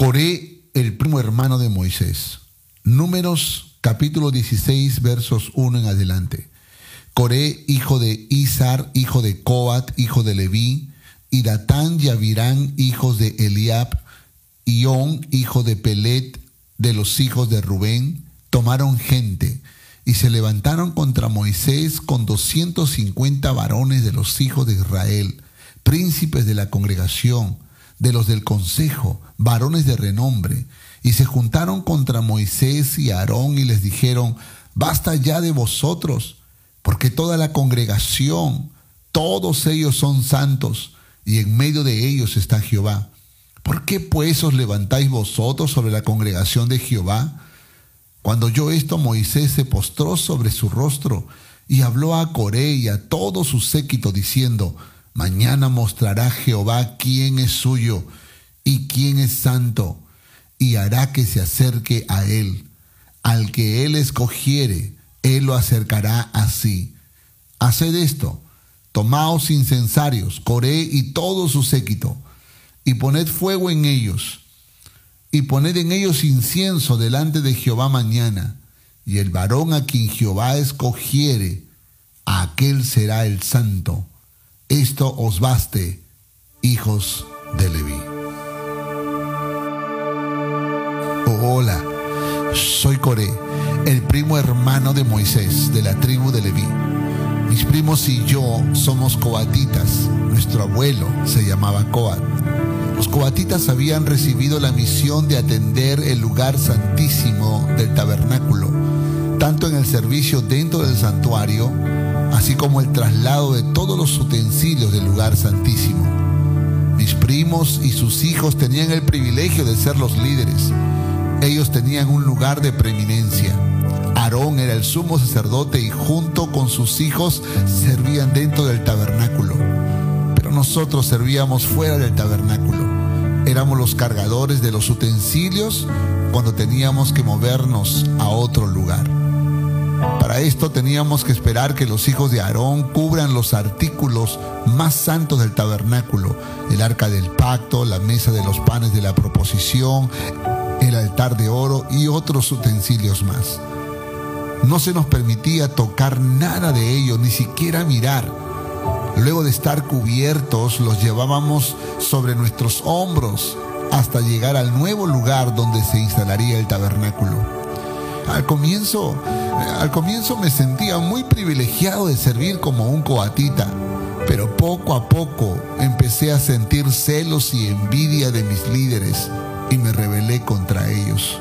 Coré, el primo hermano de Moisés. Números capítulo 16, versos 1 en adelante. Coré, hijo de Izar, hijo de Coat, hijo de Leví, y Datán y Abirán, hijos de Eliab, Ión, hijo de Pelet, de los hijos de Rubén, tomaron gente y se levantaron contra Moisés con doscientos cincuenta varones de los hijos de Israel, príncipes de la congregación, de los del consejo, varones de renombre, y se juntaron contra Moisés y Aarón y les dijeron, basta ya de vosotros, porque toda la congregación, todos ellos son santos, y en medio de ellos está Jehová. ¿Por qué pues os levantáis vosotros sobre la congregación de Jehová? Cuando oyó esto, Moisés se postró sobre su rostro y habló a Coré y a todo su séquito diciendo, Mañana mostrará Jehová quién es suyo y quién es santo, y hará que se acerque a él. Al que él escogiere, él lo acercará así. Haced esto, tomaos incensarios, Coré y todo su séquito, y poned fuego en ellos, y poned en ellos incienso delante de Jehová mañana, y el varón a quien Jehová escogiere, a aquel será el santo. Esto os baste, hijos de Leví. hola, soy Coré, el primo hermano de Moisés, de la tribu de Leví. Mis primos y yo somos coatitas. Nuestro abuelo se llamaba Coat. Los coatitas habían recibido la misión de atender el lugar santísimo del tabernáculo, tanto en el servicio dentro del santuario, así como el traslado de todos los utensilios del lugar santísimo. Mis primos y sus hijos tenían el privilegio de ser los líderes. Ellos tenían un lugar de preeminencia. Aarón era el sumo sacerdote y junto con sus hijos servían dentro del tabernáculo. Pero nosotros servíamos fuera del tabernáculo. Éramos los cargadores de los utensilios cuando teníamos que movernos a otro lugar. Para esto teníamos que esperar que los hijos de Aarón cubran los artículos más santos del tabernáculo, el arca del pacto, la mesa de los panes de la proposición, el altar de oro y otros utensilios más. No se nos permitía tocar nada de ello, ni siquiera mirar. Luego de estar cubiertos, los llevábamos sobre nuestros hombros hasta llegar al nuevo lugar donde se instalaría el tabernáculo. Al comienzo, al comienzo me sentía muy privilegiado de servir como un coatita, pero poco a poco empecé a sentir celos y envidia de mis líderes y me rebelé contra ellos.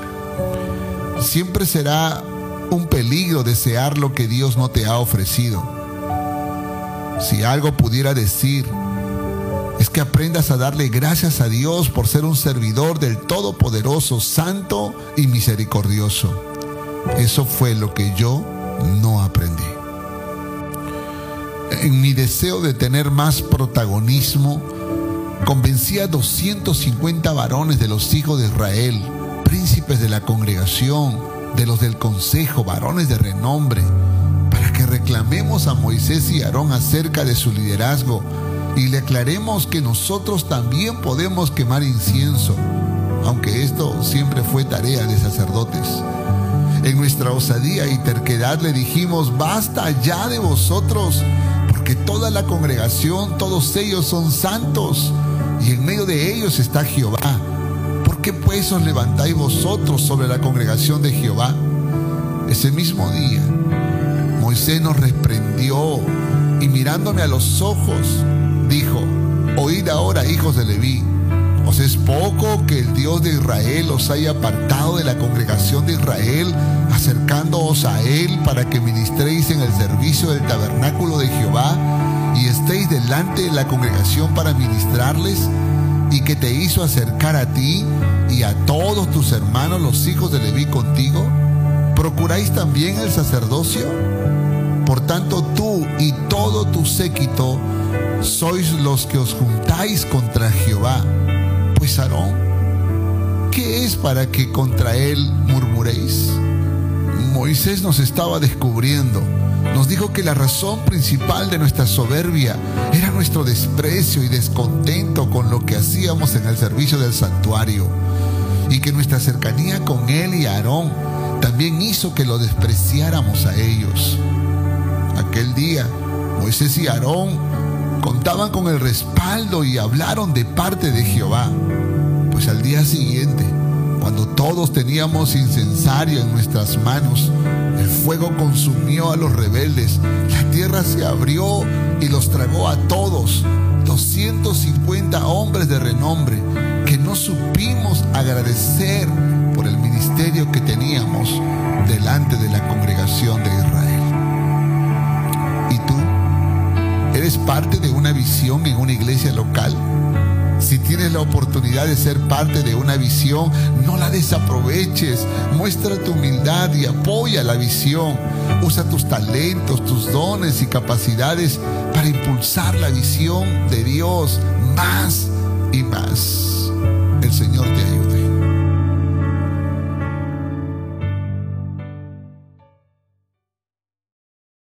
Siempre será un peligro desear lo que Dios no te ha ofrecido. Si algo pudiera decir, es que aprendas a darle gracias a Dios por ser un servidor del Todopoderoso, Santo y Misericordioso. Eso fue lo que yo no aprendí. En mi deseo de tener más protagonismo, convencí a 250 varones de los hijos de Israel, príncipes de la congregación, de los del consejo, varones de renombre, para que reclamemos a Moisés y Aarón acerca de su liderazgo y le aclaremos que nosotros también podemos quemar incienso, aunque esto siempre fue tarea de sacerdotes. En nuestra osadía y terquedad le dijimos, basta ya de vosotros, porque toda la congregación, todos ellos son santos y en medio de ellos está Jehová. ¿Por qué pues os levantáis vosotros sobre la congregación de Jehová? Ese mismo día, Moisés nos reprendió y mirándome a los ojos, dijo, oíd ahora, hijos de Leví, ¿os es poco que el Dios de Israel os haya apartado de la congregación de Israel, acercándoos a Él para que ministréis en el servicio del tabernáculo de Jehová? y estéis delante de la congregación para ministrarles y que te hizo acercar a ti y a todos tus hermanos los hijos de Leví contigo? ¿Procuráis también el sacerdocio? Por tanto tú y todo tu séquito sois los que os juntáis contra Jehová. Aarón, ¿qué es para que contra él murmuréis? Moisés nos estaba descubriendo nos dijo que la razón principal de nuestra soberbia era nuestro desprecio y descontento con lo que hacíamos en el servicio del santuario. y que nuestra cercanía con Él y Aarón también hizo que lo despreciáramos a ellos. Aquel día, Moisés y Aarón contaban con el respaldo y hablaron de parte de Jehová. Pues al día siguiente, cuando todos teníamos incensario en nuestras manos, el fuego consumió a los rebeldes, la tierra se abrió y los tragó a todos, 250 hombres de renombre, que no supimos agradecer por el ministerio que teníamos delante de la congregación de Israel. ¿Eres parte de una visión en una iglesia local? Si tienes la oportunidad de ser parte de una visión, no la desaproveches. Muestra tu humildad y apoya la visión. Usa tus talentos, tus dones y capacidades para impulsar la visión de Dios más y más. El Señor